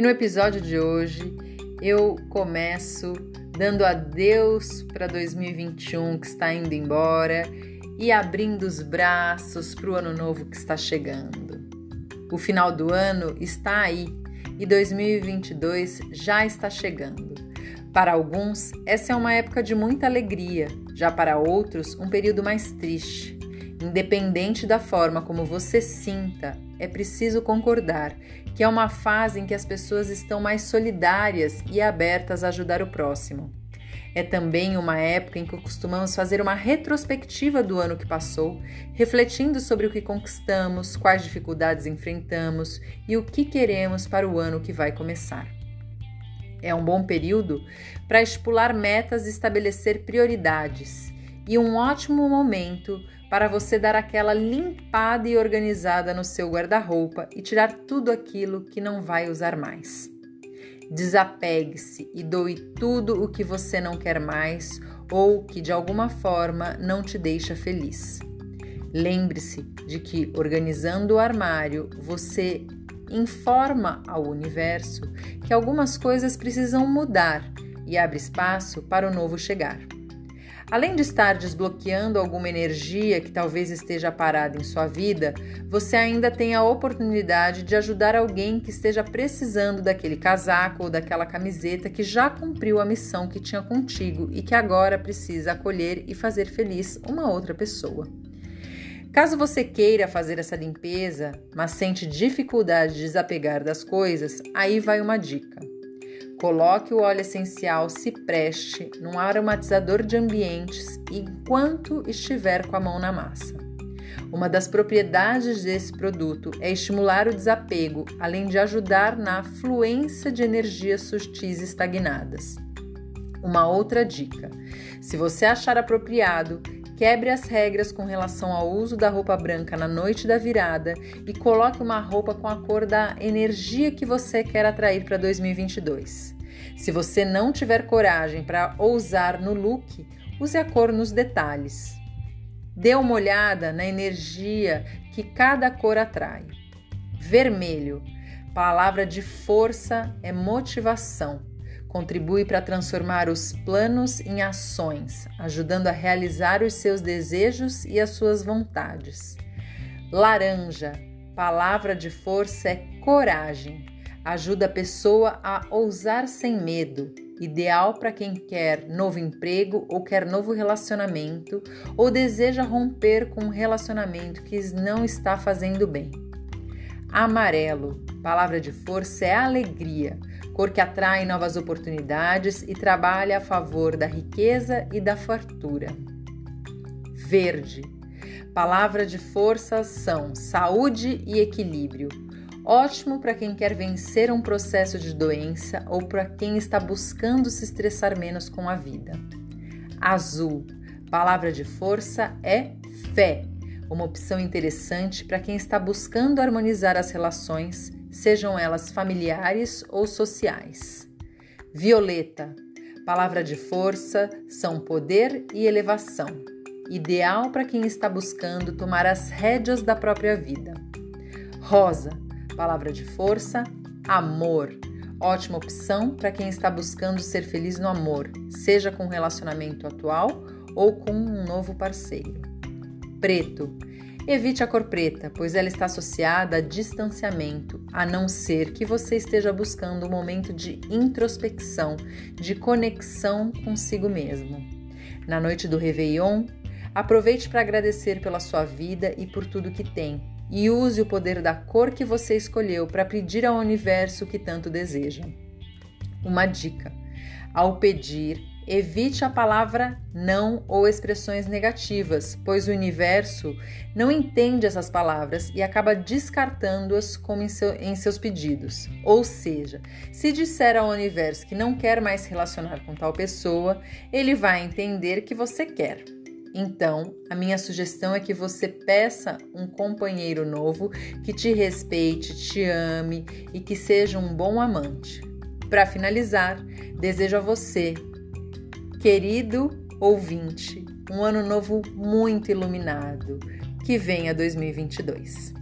E no episódio de hoje eu começo dando adeus para 2021 que está indo embora e abrindo os braços para o ano novo que está chegando. O final do ano está aí e 2022 já está chegando. Para alguns, essa é uma época de muita alegria, já para outros, um período mais triste. Independente da forma como você sinta, é preciso concordar que é uma fase em que as pessoas estão mais solidárias e abertas a ajudar o próximo. É também uma época em que costumamos fazer uma retrospectiva do ano que passou, refletindo sobre o que conquistamos, quais dificuldades enfrentamos e o que queremos para o ano que vai começar. É um bom período para estipular metas e estabelecer prioridades, e um ótimo momento para você dar aquela limpada e organizada no seu guarda-roupa e tirar tudo aquilo que não vai usar mais. Desapegue-se e doe tudo o que você não quer mais ou que de alguma forma não te deixa feliz. Lembre-se de que organizando o armário você informa ao universo que algumas coisas precisam mudar e abre espaço para o novo chegar. Além de estar desbloqueando alguma energia que talvez esteja parada em sua vida, você ainda tem a oportunidade de ajudar alguém que esteja precisando daquele casaco ou daquela camiseta que já cumpriu a missão que tinha contigo e que agora precisa acolher e fazer feliz uma outra pessoa. Caso você queira fazer essa limpeza, mas sente dificuldade de desapegar das coisas, aí vai uma dica. Coloque o óleo essencial Cipreste num aromatizador de ambientes enquanto estiver com a mão na massa. Uma das propriedades desse produto é estimular o desapego, além de ajudar na fluência de energias sutis estagnadas. Uma outra dica: se você achar apropriado, quebre as regras com relação ao uso da roupa branca na noite da virada e coloque uma roupa com a cor da energia que você quer atrair para 2022. Se você não tiver coragem para ousar no look, use a cor nos detalhes. Dê uma olhada na energia que cada cor atrai. Vermelho, palavra de força é motivação. Contribui para transformar os planos em ações, ajudando a realizar os seus desejos e as suas vontades. Laranja, palavra de força é coragem. Ajuda a pessoa a ousar sem medo, ideal para quem quer novo emprego ou quer novo relacionamento ou deseja romper com um relacionamento que não está fazendo bem. Amarelo, palavra de força é alegria, cor que atrai novas oportunidades e trabalha a favor da riqueza e da fartura. Verde, palavra de força são saúde e equilíbrio Ótimo para quem quer vencer um processo de doença ou para quem está buscando se estressar menos com a vida. Azul, palavra de força é fé, uma opção interessante para quem está buscando harmonizar as relações, sejam elas familiares ou sociais. Violeta, palavra de força são poder e elevação, ideal para quem está buscando tomar as rédeas da própria vida. Rosa, Palavra de força: amor. Ótima opção para quem está buscando ser feliz no amor, seja com um relacionamento atual ou com um novo parceiro. Preto. Evite a cor preta, pois ela está associada a distanciamento, a não ser que você esteja buscando um momento de introspecção, de conexão consigo mesmo. Na noite do Réveillon, aproveite para agradecer pela sua vida e por tudo que tem, e use o poder da cor que você escolheu para pedir ao universo que tanto deseja. Uma dica: ao pedir, evite a palavra não ou expressões negativas, pois o universo não entende essas palavras e acaba descartando-as como em, seu, em seus pedidos. Ou seja, se disser ao universo que não quer mais relacionar com tal pessoa, ele vai entender que você quer. Então, a minha sugestão é que você peça um companheiro novo que te respeite, te ame e que seja um bom amante. Para finalizar, desejo a você, querido ouvinte, um ano novo muito iluminado. Que venha 2022.